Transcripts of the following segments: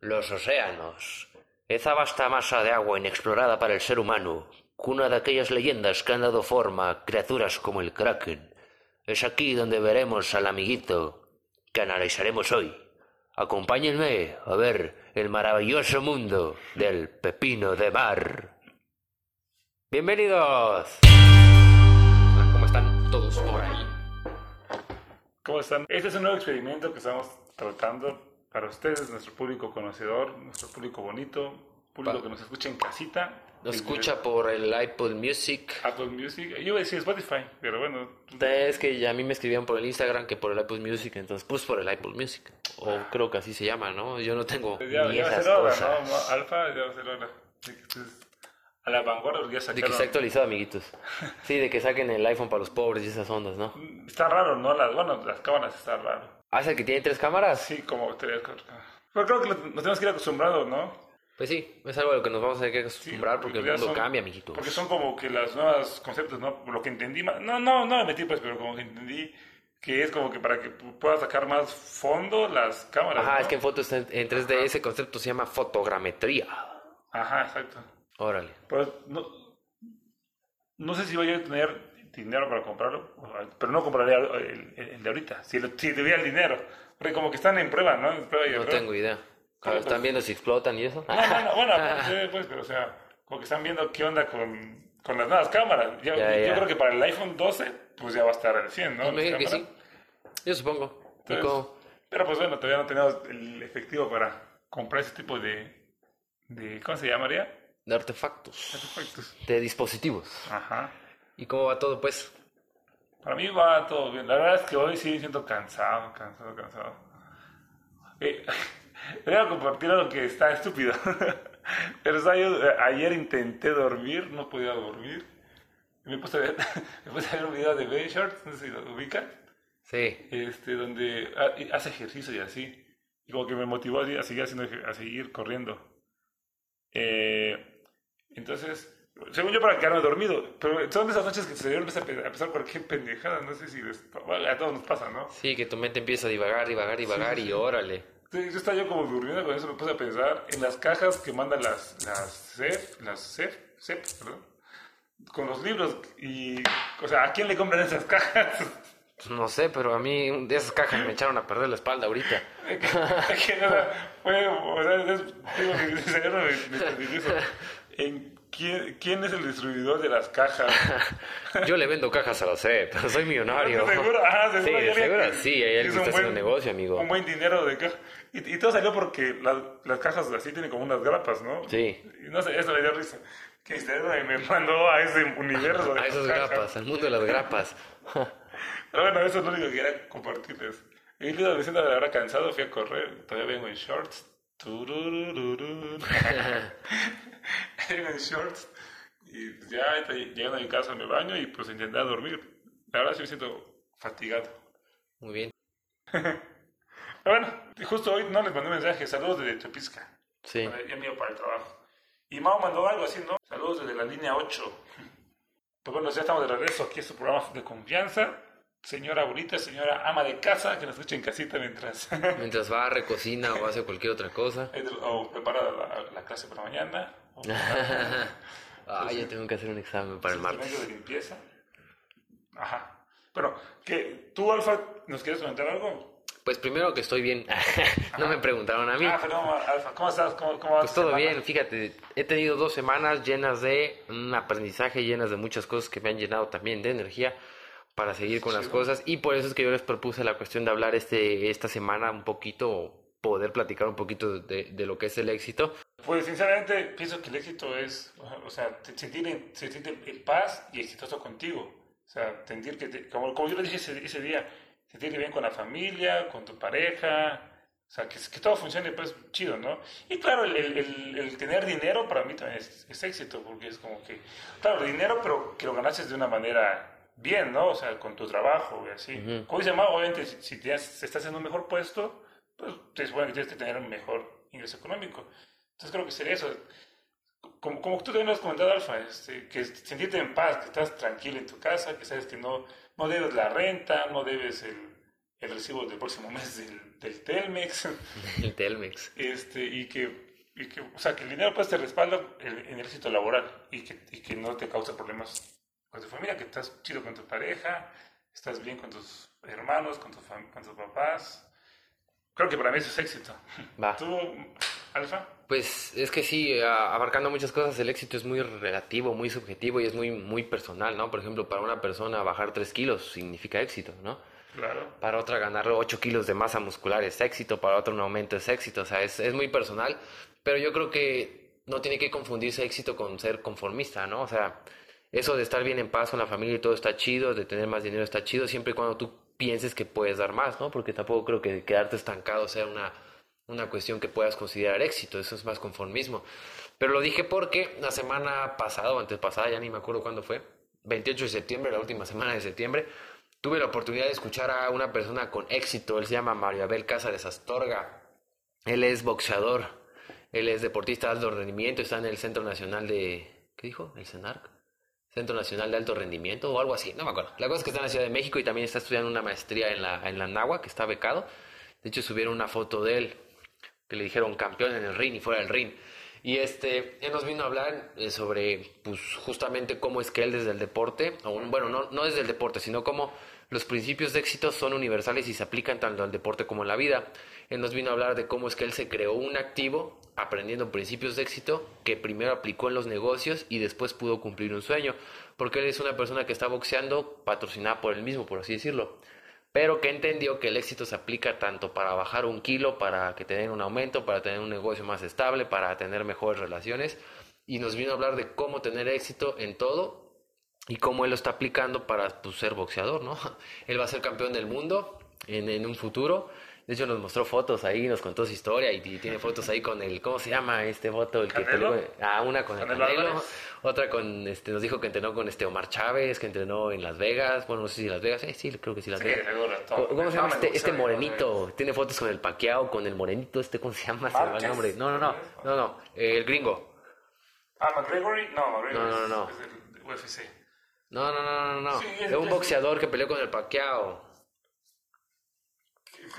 Los océanos. Esa vasta masa de agua inexplorada para el ser humano, cuna de aquellas leyendas que han dado forma a criaturas como el kraken. Es aquí donde veremos al amiguito que analizaremos hoy. Acompáñenme a ver el maravilloso mundo del pepino de mar. Bienvenidos. Ah, ¿Cómo están todos por ahí? ¿Cómo están? Este es un nuevo experimento que estamos tratando para ustedes, nuestro público conocedor, nuestro público bonito, público Pa- que nos escucha en casita. Nos escucha por el iPod Music. Apple Music. Yo iba a decir Spotify, pero bueno. Es que ya a mí me escribían por el Instagram que por el Apple Music, entonces pues por el Apple Music. O creo que así se llama, ¿no? Yo no tengo Ya, ni ya va a esas ser hora, cosas. ¿no? Alfa, ya va a ser hora. De que estés a la vanguardia, porque ya De que sacaron. esté actualizado, amiguitos. Sí, de que saquen el iPhone para los pobres y esas ondas, ¿no? Está raro, ¿no? Las, bueno, las cámaras está raro. ¿Hace que tiene tres cámaras? Sí, como tres. Pero creo que nos tenemos que ir acostumbrados, ¿no? Pues sí, es algo a lo que nos vamos a tener que acostumbrar porque el ya mundo son- cambia, amiguitos. Porque son como que los nuevos conceptos, ¿no? Por lo que entendí, no, no, no me metí pues, pero como que entendí que es como que para que pu- puedas sacar más fondo las cámaras. Ajá, ¿no? es que en fotos en, en 3D ese concepto se llama fotogrametría. Ajá, exacto. Órale. Pues no, no sé si voy a tener dinero para comprarlo, pero no compraría el, el- el de ahorita, si, lo- si tuviera el dinero. Porque como que están en prueba, ¿no? En prueba y No tengo idea. ¿Cómo, ¿Están viendo si explotan y eso? No, no, no, bueno, pues, sí, pues, pero o sea, como que están viendo qué onda con, con las nuevas cámaras. Ya- Ya, yo creo que para el iPhone 12, pues ya va a estar al 100, ¿no? Me que sí. Yo supongo. Pero pues bueno, todavía no tenemos el efectivo para comprar ese tipo de, de ¿cómo se llamaría? De artefactos. Artefactos. De dispositivos. Ajá. ¿Y cómo va todo, pues? Para mí va todo bien. La verdad es que hoy sí siento cansado, cansado, cansado. Eh, voy a compartir algo que está estúpido. Pero ¿sabes? Eh, ayer intenté dormir, no podía dormir. Me puse a ver, me puse a ver un video de Ben Shorts, no sé si lo ubican, Sí. este, donde hace ejercicio y así. Y como que me motivó a seguir, haciendo, a seguir corriendo. Eh, entonces, según yo, para quedarme dormido. Pero son esas noches que se empezar a pe- a pensar cualquier pendejada. No sé si les, a todos nos pasa, ¿no? Sí, que tu mente empieza a divagar, divagar, divagar Sí, y sí. órale. Entonces, yo estaba yo como durmiendo con eso, me puse a pensar en las cajas que mandan las, las CEF, las CEF, CEP, perdón, con los libros. Y, o sea, ¿a quién le compran esas cajas? Pues no sé, pero a mí de esas cajas me echaron a perder la espalda ahorita. Es que, es que, o sea, fue, o sea, es, digo, mi, mi cerebro me, me perdió eso. ¿En quién, quién es el distribuidor de las cajas? Yo le vendo cajas a la CEP, soy millonario. ¿Seguro? Ah, seguro. Sí, hay seguro, que sí, hay alguien que un está haciendo negocio, amigo. Un buen dinero de caja. Y, y todo salió porque la- las cajas así tienen como unas grapas, ¿no? Sí. Y no sé, eso me dio risa. Que me mandó a ese universo de A esas cajas. grapas, al mundo de las grapas. Pero bueno, eso es lo único que quería compartirles. Y me siento de verdad cansado, fui a correr, todavía vengo en shorts. En shorts. Y pues ya llegando a mi casa me baño y pues intenté dormir. La verdad sí me siento fatigado. Muy bien. Pero bueno, justo hoy no les mandé un mensaje. Saludos desde Tepisca. Sí. Ya mío para el trabajo. Y Mao mandó algo así, ¿no? Saludos desde la línea 8. Pues bueno, ya estamos de regreso aquí en su programa de confianza. Señora bonita, señora ama de casa, que nos escucha en casita mientras Mientras barre, cocina o hace cualquier otra cosa. o prepara la, la clase para mañana. O Ah, ya tengo que hacer un examen para el martes. de limpieza. Ajá. Bueno, que tú, Alfa, ¿nos quieres comentar algo? Pues primero que estoy bien. no me preguntaron a mí. Ah, perdón, Alfa, ¿cómo estás? ¿Cómo, cómo va Pues todo semana? bien, fíjate, he tenido dos semanas llenas de un aprendizaje, llenas de muchas cosas que me han llenado también de energía para seguir con las Sí. cosas y por eso es que yo les propuse la cuestión de hablar este, esta semana un poquito, poder platicar un poquito de, de lo que es el éxito. Pues sinceramente pienso que el éxito es, o sea, sentir en, sentirte en paz y exitoso contigo. O sea, sentir que, te- como, como yo le dije ese, ese día, sentirte bien con la familia, con tu pareja, o sea, que, que todo funcione pues chido, ¿no? Y claro, el, el- el- el tener dinero para mí también es, es éxito, porque es como que, claro, dinero, pero que lo ganases de una manera bien, ¿no? O sea, con tu trabajo y así. Ujú. Como dice Mau, obviamente, si, si tienes- estás en un mejor puesto, pues te supone que tienes que tener un mejor ingreso económico. Entonces creo que sería eso. Como, como tú también lo has comentado, Alfa, este, que sentirte en paz, que estás tranquilo en tu casa, que sabes que no, no debes la renta, no debes el, el recibo del próximo mes del, del Telmex. El Telmex. Este, y que, y que, o sea, que el dinero pues te respalda en el éxito laboral y que, y que no te causa problemas con tu familia, que estás chido con tu pareja, estás bien con tus hermanos, con, tu con tus papás. Creo que para mí eso es éxito. Va. ¿Tú, Alfa? Pues es que sí, abarcando muchas cosas, el éxito es muy relativo, muy subjetivo y es muy, muy personal, ¿no? Por ejemplo, para una persona bajar 3 kilos significa éxito, ¿no? Claro. Para otra ganar 8 kilos de masa muscular es éxito, para otro un aumento es éxito, o sea, es, es muy personal, pero yo creo que no tiene que confundirse éxito con ser conformista, ¿no? O sea, eso de estar bien en paz con la familia y todo está chido, de tener más dinero está chido, siempre y cuando tú pienses que puedes dar más, ¿no? Porque tampoco creo que quedarte estancado sea una, una cuestión que puedas considerar éxito, eso es más conformismo. Pero lo dije porque la semana pasada o antes pasada, ya ni me acuerdo cuándo fue, 28 de septiembre, la última semana de septiembre, tuve la oportunidad de escuchar a una persona con éxito, él se llama Mario Abel Cázares Astorga, él es boxeador, él es deportista de alto rendimiento, está en el Centro Nacional de... ¿Qué dijo? ¿El CENARC? Centro Nacional de Alto Rendimiento o algo así, no me acuerdo. La cosa es que está en la Ciudad de México y también está estudiando una maestría en la, en la NAHUA, que está becado. De hecho, subieron una foto de él, que le dijeron campeón en el ring y fuera del ring. Y este, él nos vino a hablar eh, sobre, pues, justamente cómo es que él desde el deporte, bueno, no, no desde el deporte, sino cómo los principios de éxito son universales y se aplican tanto al deporte como en la vida. Él nos vino a hablar de cómo es que él se creó un activo aprendiendo principios de éxito que primero aplicó en los negocios y después pudo cumplir un sueño, porque él es una persona que está boxeando patrocinada por él mismo, por así decirlo pero que entendió que el éxito se aplica tanto para bajar un kilo, para que tener un aumento, para tener un negocio más estable, para tener mejores relaciones, y nos vino a hablar de cómo tener éxito en todo y cómo él lo está aplicando para pues, ser boxeador, ¿no? Él va a ser campeón del mundo en un futuro. De hecho, nos mostró fotos ahí, nos contó su historia y, y tiene fotos ahí con el, ¿cómo se llama este foto? El que peleó- ah, una con el ¿Canelo otra con, este, nos dijo que entrenó con este Omar Chávez, que entrenó en Las Vegas, bueno, no sé si Las Vegas, eh, sí, creo que sí Las Sí, Vegas. seguro, todo. ¿Cómo se llama No, este, este morenito? Tiene fotos con el Paquiao, con el morenito, este, ¿cómo se llama? Se el Márquez. nombre. No, no, no, no, no, eh, el gringo. Ah, McGregory. No, McGregory No, no, no. es, es del UFC. No, no, no, no, no. Sí, es un boxeador que peleó con el Paquiao.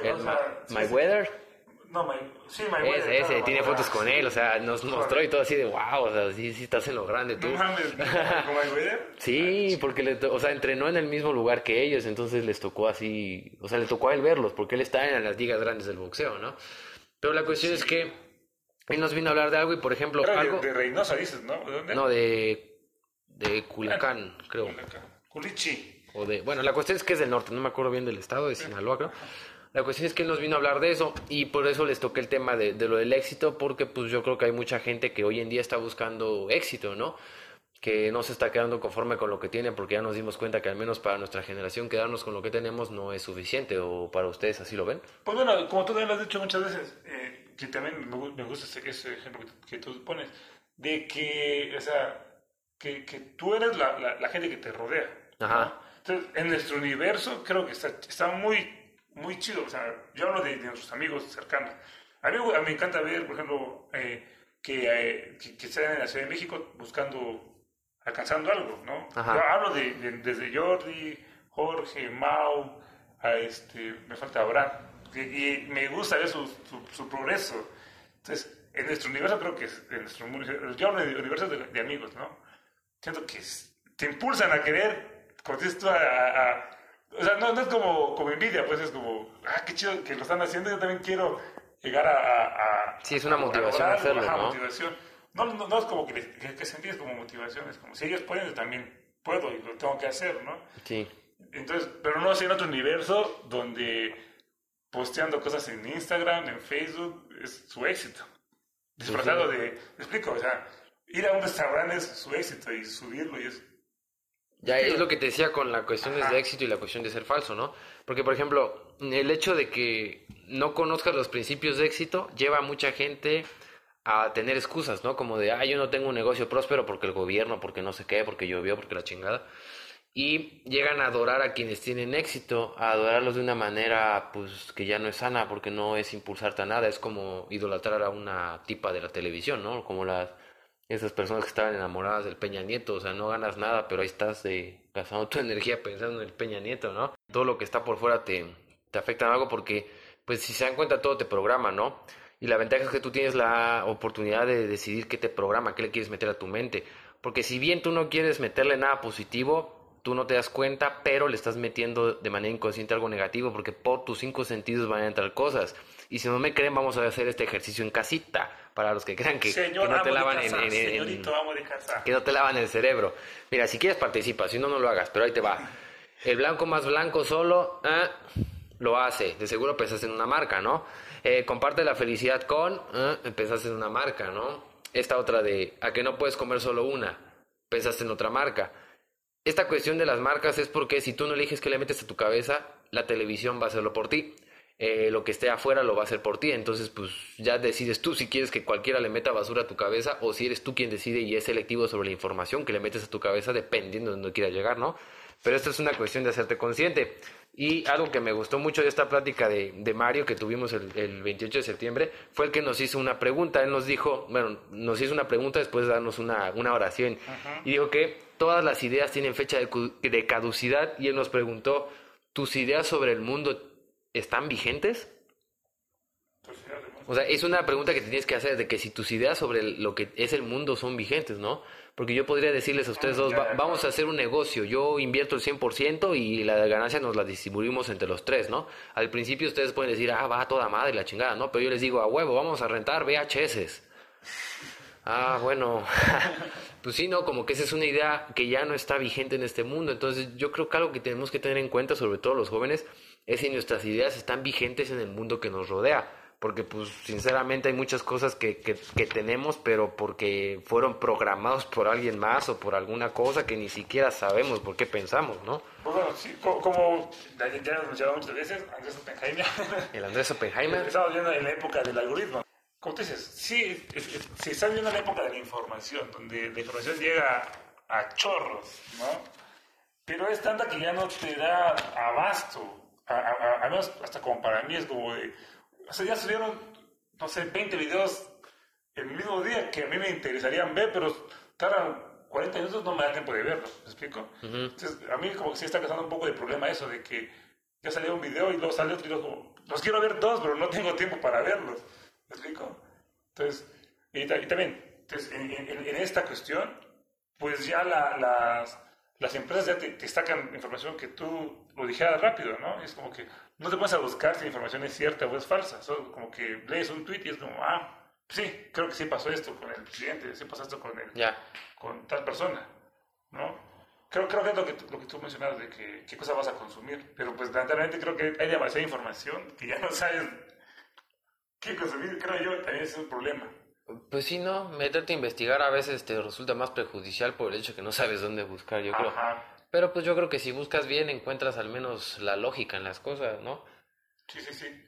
El O sea, Ma- sí, Mayweather. sí. No, My, sí, Mayweather. Ese, ese, claro, tiene fotos con él, o sea, nos mostró y todo así de wow, o sea, sí, sí estás en lo grande tú. No mames, ¿con Mayweather? Sí, porque le o sea, entrenó en el mismo lugar que ellos, entonces les tocó así, o sea, le tocó a él verlos, porque él está en las ligas grandes del boxeo, ¿no? Pero la cuestión es que él nos vino a hablar de algo y, por ejemplo, de, algo, de Reynosa, dices, ¿no? ¿De dónde? no, de, de Culiacán, creo, Culichi. o de, bueno, la cuestión es que es del norte, no me acuerdo bien del estado, de Sinaloa, creo. La cuestión es que él nos vino a hablar de eso y por eso les toqué el tema de, de lo del éxito, porque pues yo creo que hay mucha gente que hoy en día está buscando éxito, ¿no? Que no se está quedando conforme con lo que tiene, porque ya nos dimos cuenta que al menos para nuestra generación quedarnos con lo que tenemos no es suficiente, o para ustedes así lo ven. Pues bueno, como tú también lo has dicho muchas veces, eh, que también me, gu- me gusta ese, ese ejemplo que, que tú pones, de que, o sea, que, que tú eres la, la, la gente que te rodea. ¿no? Ajá. Entonces, en nuestro universo creo que está, está muy, muy chido. O sea, yo hablo de, de nuestros amigos cercanos. A mí, me encanta ver, por ejemplo, eh, que, eh, que, que están en la Ciudad de México buscando, alcanzando algo, ¿no? Ajá. Yo hablo de, de- desde Jordi, Jorge, Mau, a este, me falta Abraham. Y, y me gusta ver su, su, su progreso. Entonces, en nuestro universo creo que es, en nuestro universo, yo hablo de universos de, de amigos, ¿no? Siento que es- te impulsan a querer, a, a- a- o sea, no, no es como, como envidia, pues es como, ah, qué chido que lo están haciendo, yo también quiero llegar a... a- a- Sí, es una a- motivación lograrlo, hacerlo, ajá, ¿no? motivación. No, no, no es como que, que, que sentir, es como motivación, es como, si ellos pueden, yo también puedo y lo tengo que hacer, ¿no? Sí. Entonces, pero no sé, en otro universo donde posteando cosas en Instagram, en Facebook, es su éxito. Disfrazado de, me explico, o sea, ir a un restaurante es su éxito y subirlo y es... Ya es lo que te decía con la cuestión Ajá. de éxito y la cuestión de ser falso, ¿no? Porque, por ejemplo, el hecho de que no conozcas los principios de éxito lleva a mucha gente a tener excusas, ¿no? Como de, ah, yo no tengo un negocio próspero porque el gobierno, porque no sé qué, porque llovió, porque la chingada. Y llegan a adorar a quienes tienen éxito, a adorarlos de una manera, pues, que ya no es sana, porque no es impulsarte a nada, es como idolatrar a una tipa de la televisión, ¿no? Como las esas personas que estaban enamoradas del Peña Nieto, o sea, no ganas nada, pero ahí estás eh, gastando tu energía pensando en el Peña Nieto, ¿no? Todo lo que está por fuera te, te afectan algo porque, pues si se dan cuenta, todo te programa, ¿no? Y la ventaja es que tú tienes la oportunidad de decidir qué te programa, qué le quieres meter a tu mente. Porque si bien tú no quieres meterle nada positivo, tú no te das cuenta, pero le estás metiendo de manera inconsciente algo negativo, porque por tus cinco sentidos van a entrar cosas. Y si no me creen, vamos a hacer este ejercicio en casita, para los que crean que, no te lavan en, que no te lavan el cerebro. Mira, si quieres participa, si no, no lo hagas, pero ahí te va. El blanco más blanco solo ah, lo hace. De seguro pensaste en una marca, ¿no? Eh, comparte la felicidad con, pensaste en una marca, ¿no? Esta otra de, a que no puedes comer solo una, pensaste en otra marca. Esta cuestión de las marcas es porque si tú no eliges qué le metes a tu cabeza, la televisión va a hacerlo por ti. Eh, lo que esté afuera lo va a hacer por ti. Entonces, pues ya decides tú si quieres que cualquiera le meta basura a tu cabeza o si eres tú quien decide y es selectivo sobre la información que le metes a tu cabeza dependiendo de donde quieras llegar, ¿no? Pero esto es una cuestión de hacerte consciente. Y algo que me gustó mucho de esta plática de, de Mario que tuvimos el, el, 28 de septiembre fue el que nos hizo una pregunta. Él nos dijo, bueno, nos hizo una pregunta después de darnos una, una oración. Y dijo que todas las ideas tienen fecha de, de caducidad y él nos preguntó, ¿tus ideas sobre el mundo están vigentes? O sea, es una pregunta que tienes que hacer de que si tus ideas sobre lo que es el mundo son vigentes, ¿no? Porque yo podría decirles a ustedes dos, vamos a hacer un negocio, yo invierto el 100% y la ganancia nos la distribuimos entre los tres, ¿no? Al principio ustedes pueden decir, ah, va toda madre la chingada, ¿no? Pero yo les digo, a huevo, vamos a rentar VHS. Ah, bueno, pues sí, ¿no? Como que esa es una idea que ya no está vigente en este mundo. Entonces yo creo que algo que tenemos que tener en cuenta, sobre todo los jóvenes, es si nuestras ideas están vigentes en el mundo que nos rodea. Porque pues sinceramente hay muchas cosas que, que, tenemos, pero porque fueron programados por alguien más o por alguna cosa que ni siquiera sabemos por qué pensamos, ¿no? Pues bueno, sí, como, ya, hemos mencionado muchas veces, Andrés Oppenheimer. El Andrés Oppenheimer. Estamos viendo en la época del algoritmo. Como tú dices, sí, si estás viendo la época de la información, donde la información llega a chorros, ¿no? Pero es tanta que ya no te da abasto menos hasta como para mí es como de, o sea, ya subieron, no sé, 20 videos el mismo día que a mí me interesarían ver, pero tardan 40 minutos, no me da tiempo de verlos, ¿me explico? Entonces, a mí como que sí está causando un poco de problema eso de que ya salió un video y luego sale otro y luego como, los quiero ver todos, pero no tengo tiempo para verlos, ¿me explico? Entonces, y, también, entonces, en, en, esta cuestión, pues ya la, las las empresas ya te, destacan información que tú lo dijeras rápido, ¿no? Es como que no te pones a buscar si la información es cierta o es falsa. Solo como que lees un tweet y es como, ah, sí, creo que sí pasó esto con el presidente, sí pasó esto con, el, con tal persona, ¿no? Creo, creo que es lo que, lo que tú mencionabas de que, qué cosa vas a consumir. Pero pues lamentablemente creo que hay demasiada información que ya no sabes qué consumir. Creo yo también es un problema. Pues sí, no, meterte a investigar a veces te resulta más perjudicial por el hecho que no sabes dónde buscar, yo creo. Pero pues yo creo que si buscas bien encuentras al menos la lógica en las cosas, ¿no? Sí, sí, sí.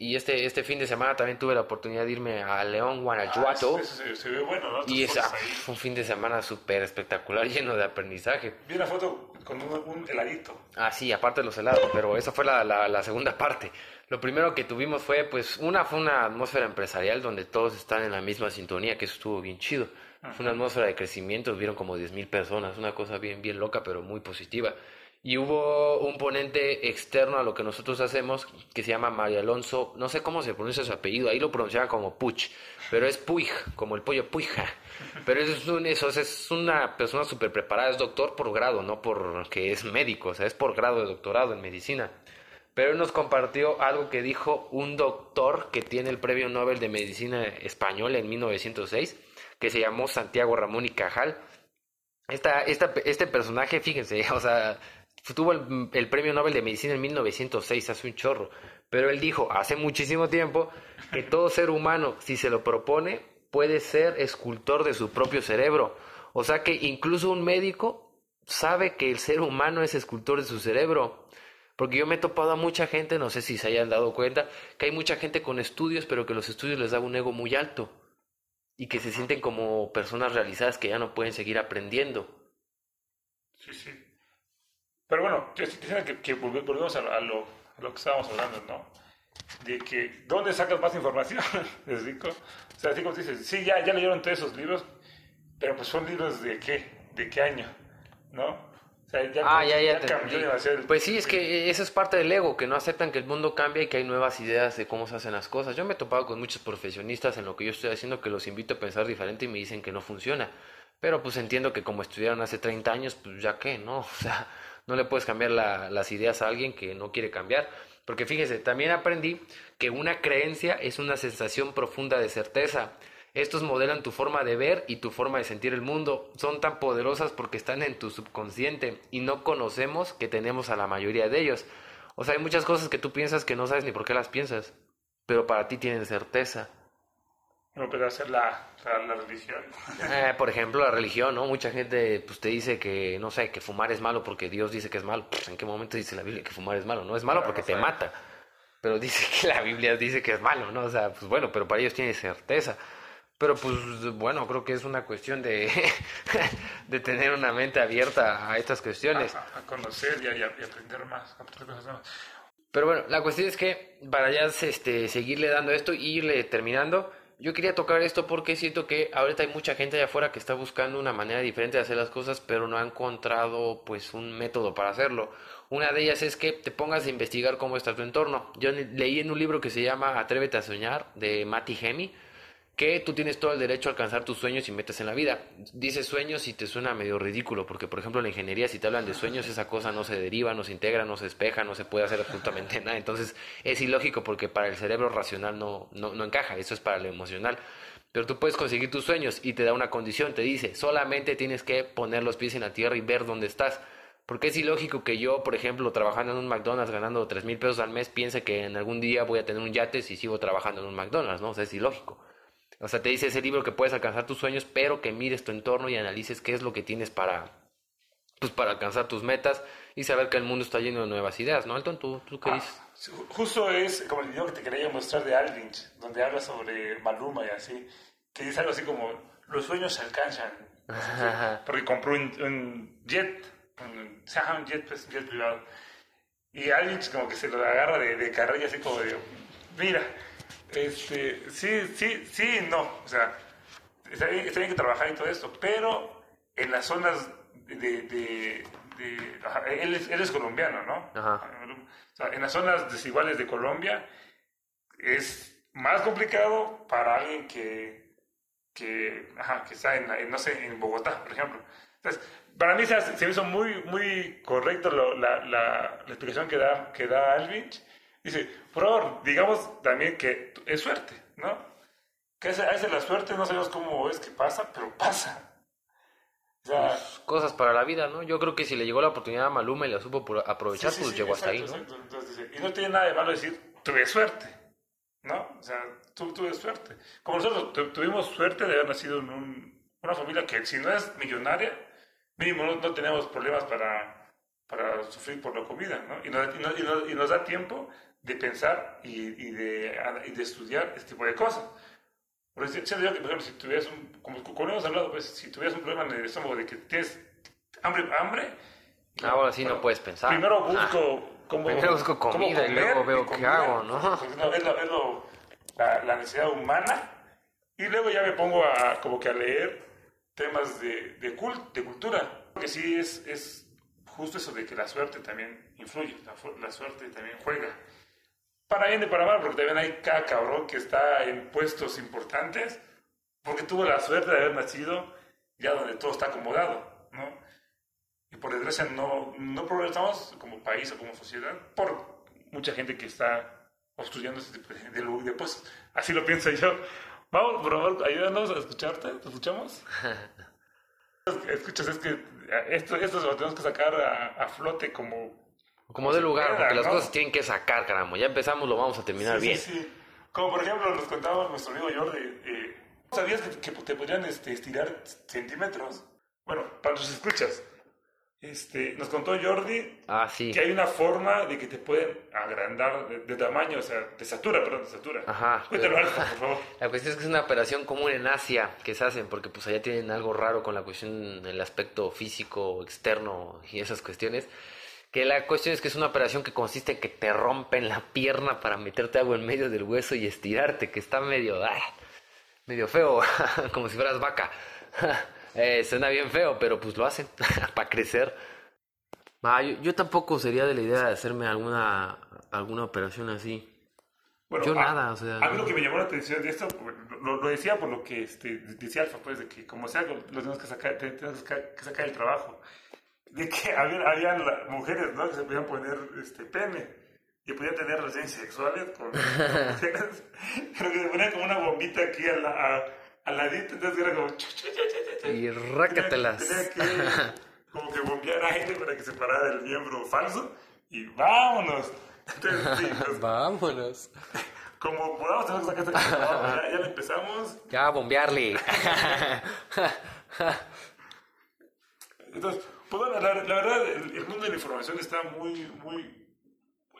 Y este, este fin de semana también tuve la oportunidad de irme a León, Guanajuato. Ah, se, ve bueno, ¿no? Y es un fin de semana súper espectacular, lleno de aprendizaje. Vi una foto con un, heladito. Ah, sí, aparte de los helados, pero esa fue la, la, la segunda parte. Lo primero que tuvimos fue, pues, una fue una atmósfera empresarial donde todos están en la misma sintonía, que eso estuvo bien chido. Fue una atmósfera de crecimiento, vieron como 10.000 personas, una cosa bien, bien loca, pero muy positiva. Y hubo un ponente externo a lo que nosotros hacemos, que se llama María Alonso, no sé cómo se pronuncia su apellido, ahí lo pronunciaban como Puch, pero es Puig, como el pollo Puija. Pero es, un, eso, es una persona súper preparada, es doctor por grado, no porque es médico, o sea, es por grado de doctorado en medicina pero él nos compartió algo que dijo un doctor que tiene el premio Nobel de Medicina Español en 1906, que se llamó Santiago Ramón y Cajal. Esta, esta, este personaje, fíjense, o sea, tuvo el, el, premio Nobel de Medicina en 1906, hace un chorro, pero él dijo hace muchísimo tiempo que todo ser humano, si se lo propone, puede ser escultor de su propio cerebro. O sea que incluso un médico sabe que el ser humano es escultor de su cerebro. Porque yo me he topado a mucha gente, no sé si se hayan dado cuenta, que hay mucha gente con estudios, pero que los estudios les da un ego muy alto. Y que se sienten como personas realizadas que ya no pueden seguir aprendiendo. Sí, sí. Pero bueno, que, que volvemos a, lo, que estábamos hablando, ¿no? De que, ¿dónde sacas más información? ¿Les digo? O sea, así como dices, sí, ya, ya leyeron todos esos libros, pero pues son libros de qué, de qué año, ¿no? O sea, ya, Ah, ya, ya. cambió demasiado Pues sí, es que eso es parte del ego, que no aceptan que el mundo cambia y que hay nuevas ideas de cómo se hacen las cosas. Yo me he topado con muchos profesionistas en lo que yo estoy haciendo que los invito a pensar diferente y me dicen que no funciona. Pero pues entiendo que como estudiaron hace 30 años, pues ya qué, ¿no? O sea, no le puedes cambiar la- las ideas a alguien que no quiere cambiar. Porque fíjese, también aprendí que una creencia es una sensación profunda de certeza. Estos modelan tu forma de ver y tu forma de sentir el mundo. Son tan poderosas porque están en tu subconsciente y no conocemos que tenemos a la mayoría de ellos. O sea, hay muchas cosas que tú piensas que no sabes ni por qué las piensas, pero para ti tienen certeza. Bueno, pero hacer la, la, la religión. Eh, por ejemplo, la religión, ¿no? Mucha gente pues te dice que, no sé, que fumar es malo porque Dios dice que es malo. Pues, ¿En qué momento dice la Biblia que fumar es malo? No es malo Claro, porque no te mata. Pero dice que la Biblia dice que es malo, ¿no? O sea, pues bueno, pero para ellos tiene certeza. Pero pues bueno, creo que es una cuestión de, de tener una mente abierta a estas cuestiones. A, a conocer y a, y a- y aprender más, aprender cosas nuevas. Pero bueno, la cuestión es que para ya este, seguirle dando esto y irle terminando, yo quería tocar esto porque siento que ahorita hay mucha gente allá afuera que está buscando una manera diferente de hacer las cosas, pero no ha encontrado pues un método para hacerlo. Una de ellas es que te pongas a investigar cómo está tu entorno. Yo le- leí en un libro que se llama Atrévete a soñar de Mati Hemi que tú tienes todo el derecho a alcanzar tus sueños y metas en la vida. Dices sueños y te suena medio ridículo, porque por ejemplo en la ingeniería si te hablan de sueños esa cosa no se deriva, no se integra, no se espeja, no se puede hacer absolutamente nada. Entonces es ilógico porque para el cerebro racional no, no, no encaja, eso es para lo emocional. Pero tú puedes conseguir tus sueños y te da una condición, te dice, solamente tienes que poner los pies en la tierra y ver dónde estás. Porque es ilógico que yo, por ejemplo, trabajando en un McDonald's ganando 3 mil pesos al mes, piense que en algún día voy a tener un yate si sigo trabajando en un McDonald's, ¿no? O sea, es ilógico. O sea, te dice ese libro que puedes alcanzar tus sueños, pero que mires tu entorno y analices qué es lo que tienes para, pues, para alcanzar tus metas y saber que el mundo está lleno de nuevas ideas, ¿no, Alton? ¿Tú, tú qué dices? Ah, ju- justo es como el video que te quería mostrar de Alvinch, donde habla sobre Maluma y así, que dice algo así como, los sueños se alcanzan. Ajá. Porque compró un, un jet, un, un jet, pues, un jet privado. Y Alvinch como que se lo agarra de, de carrilla así como de, mira, este, sí, sí, sí, no, o sea, está bien, está bien que trabajar y todo esto, pero en las zonas de... de- de- de- ajá, él, es, él es colombiano, ¿no? Ajá. O sea, en las zonas desiguales de Colombia es más complicado para alguien que, que, ajá, que está en, en, no sé, en Bogotá, por ejemplo. Entonces, para mí se, se me hizo muy, muy correcto lo- la, la, la explicación que da, que da Alvinch. Dice, por favor, digamos también que es suerte, ¿no? Que a veces- la suerte no sabemos cómo es que pasa, pero pasa. O sea, Cosas para la vida, ¿no? Yo creo que si le llegó la oportunidad a Maluma y la supo aprovechar, Sí, sí, pues sí, llegó hasta ahí, exacto, ¿no? exacto. Entonces dice, y no tiene nada de malo decir, tuve suerte, ¿no? O sea, tuve suerte. Como nosotros tu- tuvimos suerte de haber nacido en un- una familia que si no es millonaria, mínimo no, no tenemos problemas para, para sufrir por la comida, ¿no? Y nos, y nos- y nos- y nos da tiempo de pensar y, y de, y de estudiar este tipo de cosas. Por ejemplo, si tuvieras un, como, como hemos hablado, pues, si tuvieras un problema en el estómago de que tienes hambre, hambre, Ahora sí no bueno, puedes pensar. Primero Ah. busco cómo. Primero busco comida y comer luego veo qué hago, ¿no? porque no, es lo- es lo- la, la necesidad humana. Y luego ya me pongo a, como que a leer temas de, de, cult- de cultura. Porque sí es, es justo eso de que la suerte también influye, la, la suerte también juega. Para bien y para mal, porque también hay cada cabrón que está en puestos importantes porque tuvo la suerte de haber nacido ya donde todo está acomodado, ¿no? Y por desgracia no, no progresamos como país o como sociedad por mucha gente que está obstruyendo ese tipo de, de, puestos. Así lo pienso yo. Vamos, por favor, ayúdanos a escucharte. ¿Te escuchamos? Escuchas, es que esto, esto lo tenemos que sacar a, a flote como... Como de lugar, pueda, porque las ¿no? cosas tienen que sacar, caramba. Ya empezamos, lo vamos a terminar Sí, bien. sí, sí. Como por ejemplo nos contaba nuestro amigo Jordi, eh, ¿sabías que, que te podrían este, estirar centímetros? Bueno, para los escuchas, este, nos contó Jordi Ah, sí. que hay una forma de que te pueden agrandar de, de tamaño, o sea, de estatura, perdón, de estatura. Ajá, Cuéntalo, pero- Alfa, por favor. La cuestión es que es una operación común en Asia que se hacen porque pues allá tienen algo raro con la cuestión del aspecto físico, externo y esas cuestiones. Que la cuestión es que es una operación que consiste en que te rompen la pierna para meterte algo en medio del hueso y estirarte, que está medio, ah, medio feo, como si fueras vaca. Eh, suena bien feo, pero pues lo hacen para crecer. Va, yo, yo tampoco sería de la idea de hacerme alguna, alguna operación así. Bueno, Yo a- nada, o sea, A mí lo que me llamó la atención de esto, lo, lo decía por lo que este, decía Alfa, pues, de que como sea, lo tenemos que sacar, te- tenemos que sacar, que sacar el trabajo. De que había, habían la- mujeres, ¿no? Que se podían poner este, pene y podían tener relaciones sexuales con, con mujeres, pero que se ponían como una bombita aquí a la, a- al ladito, entonces era como... Y rácatelas. Tenía, tenía que como que bombear aire para que se parara el miembro falso y vámonos. Entonces, sí, pues, Vámonos. como podamos tenemos que sacar ya, ya empezamos. Ya, bombearle. Entonces, pues bueno, la, la verdad, el, el mundo de la información está muy, muy...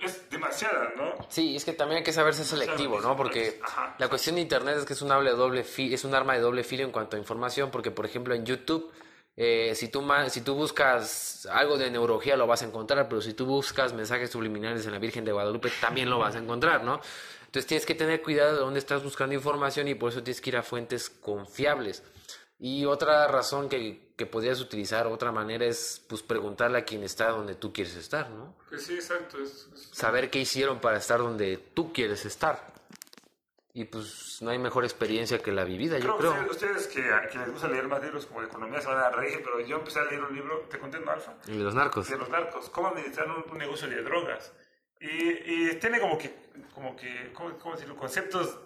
Es demasiada, ¿no? Sí, es que también hay que saber ser selectivo, ¿no? Porque Ajá. la cuestión de internet es que es un, de doble fi- es un arma de doble filo en cuanto a información, porque por ejemplo en YouTube, eh, si, tú si tú buscas algo de neurología lo vas a encontrar, pero si tú buscas mensajes subliminales en la Virgen de Guadalupe también lo vas a encontrar, ¿no? Entonces tienes que tener cuidado de dónde estás buscando información y por eso tienes que ir a fuentes confiables. Y otra razón que, que podrías utilizar, otra manera es pues preguntarle a quien está donde tú quieres estar, ¿no? Pues sí, exacto. Es, es- saber qué hicieron para estar donde tú quieres estar. Y pues no hay mejor experiencia que la vivida, yo Creo creo. que ustedes, que, que les gusta leer más libros como de economía se van a reír, pero yo empecé a leer un libro, te conté, ¿no, Alfa? Y los narcos. de los narcos, cómo administrar un, un negocio de drogas. Y, y tiene como que, como que, ¿cómo, cómo decirlo? Conceptos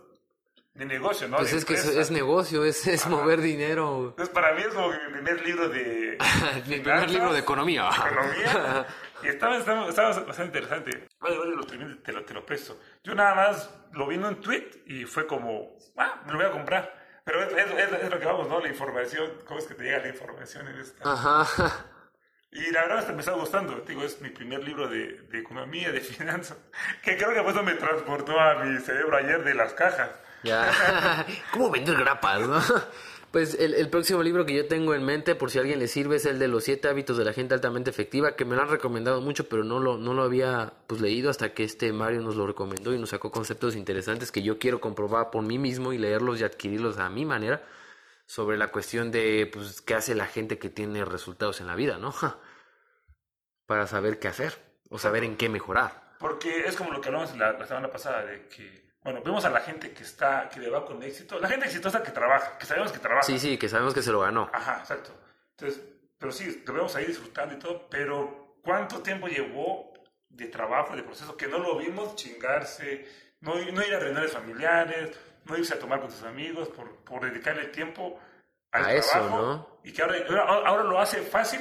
de negocio, ¿no? Pues De es que es, empresa. es negocio, es, es mover dinero. Entonces, para mí es como mi primer libro de... Mi primer libro de economía. economía. Y estaba, estaba, estaba bastante interesante. Vale, vale, lo termino, te lo, te lo presto. Yo nada más lo vi en un tweet y fue como, ah, me lo voy a comprar. Pero es, es, es- es lo que vamos, ¿no? La información, ¿cómo es que te llega la información en esta? Ajá. Y la verdad hasta me está gustando. Digo, es mi primer libro de, de economía, de finanzas. Que creo que por eso me transportó a mi cerebro ayer de las cajas. Ya. ¿Cómo vender grapas, no? Pues el, el próximo libro que yo tengo en mente, por si a alguien le sirve, es el de los siete hábitos de la gente altamente efectiva, que me lo han recomendado mucho, pero no lo, no lo había pues, leído hasta que este Mario nos lo recomendó y nos sacó conceptos interesantes que yo quiero comprobar por mí mismo y leerlos y adquirirlos a mi manera sobre la cuestión de pues, qué hace la gente que tiene resultados en la vida, ¿no? Para saber qué hacer o saber en qué mejorar. Porque es como lo que hablamos la, la semana pasada, de que, bueno, vemos a la gente que está, que le va con éxito. La gente exitosa que trabaja, que sabemos que trabaja. Sí, sí, que sabemos que se lo ganó. Ajá, exacto. Entonces, pero sí, lo vemos ahí disfrutando y todo, pero ¿cuánto tiempo llevó de trabajo, de proceso, que no lo vimos chingarse, no, no ir a reuniones familiares, no irse a tomar con sus amigos por, por dedicarle tiempo al A eso, trabajo? ¿no? Y que ahora, ahora, ahora lo hace fácil,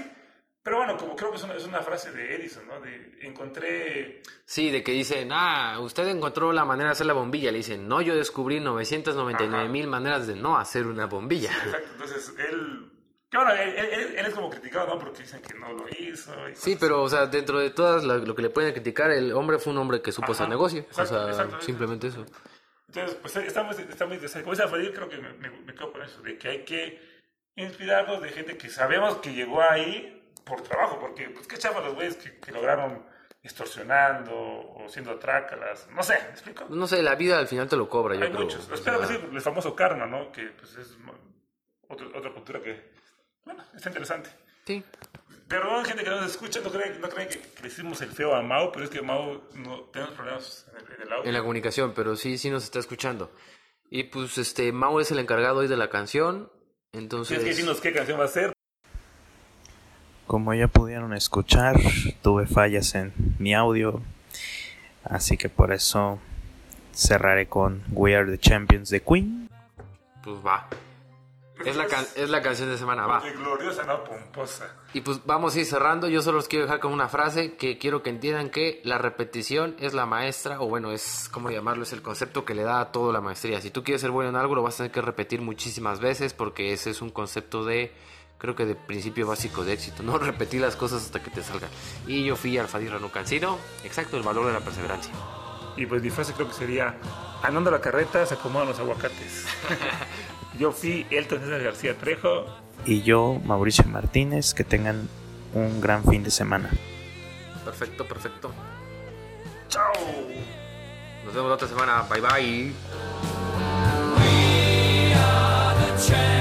pero bueno, como creo que es una, es una frase de Edison, ¿no? De encontré... Sí, de que dicen, ah, usted encontró la manera de hacer la bombilla. Le dicen, no, yo descubrí 999 mil maneras de no hacer una bombilla. Exacto, entonces él... Que bueno, él, él- él es como criticado, ¿no? Porque dicen que no lo hizo. y Sí, pero, o sea, dentro de todas la- lo que le pueden criticar, el hombre fue un hombre que supo hacer negocio. exacto, o sea, exacto. simplemente eso. Entonces, pues está muy, está muy interesante. Como dice Alfredo, creo que me, me, me quedo con eso, de que hay que inspirarnos de gente que sabemos que llegó ahí por trabajo, porque pues qué chafa los güeyes que, que lograron extorsionando o siendo trácalas, no sé, ¿me explico? No sé, la vida al final te lo cobra, yo hay creo. muchos. O Espero que sí, el famoso karma, ¿no? Que pues es otro- otra cultura que, bueno, está interesante. Sí. Perdón, gente que no nos escucha, no creen, no creen que, que le hicimos el feo a Mao, pero es que Mao no, tenemos problemas en el, en el audio. En la comunicación, pero sí, sí nos está escuchando. Y pues, este, Mau es el encargado hoy de la canción. Entonces. Tienes que decirnos qué canción va a ser. Como ya pudieron escuchar, tuve fallas en mi audio, así que por eso cerraré con We Are the Champions de Queen. Pues va. Es la, can- es la canción de semana, va. De gloriosa, no pomposa. Y pues vamos a ir cerrando. Yo solo os quiero dejar con una frase que quiero que entiendan que la repetición es la maestra, o bueno, es como llamarlo, es el concepto que le da a todo la maestría. Si tú quieres ser bueno en algo, lo vas a tener que repetir muchísimas veces porque ese es un concepto de, creo que de principio básico de éxito, ¿no? Repetir las cosas hasta que te salgan. Y yo fui Alfadir Rano Cancino, exacto, el valor de la perseverancia. Y pues mi frase creo que sería: Andando la carreta se acomodan los aguacates. Yo fui Elton César García Trejo. Y yo, Mauricio Martínez, que tengan un gran fin de semana. Perfecto, perfecto. ¡Chao! Nos vemos la otra semana. Bye bye.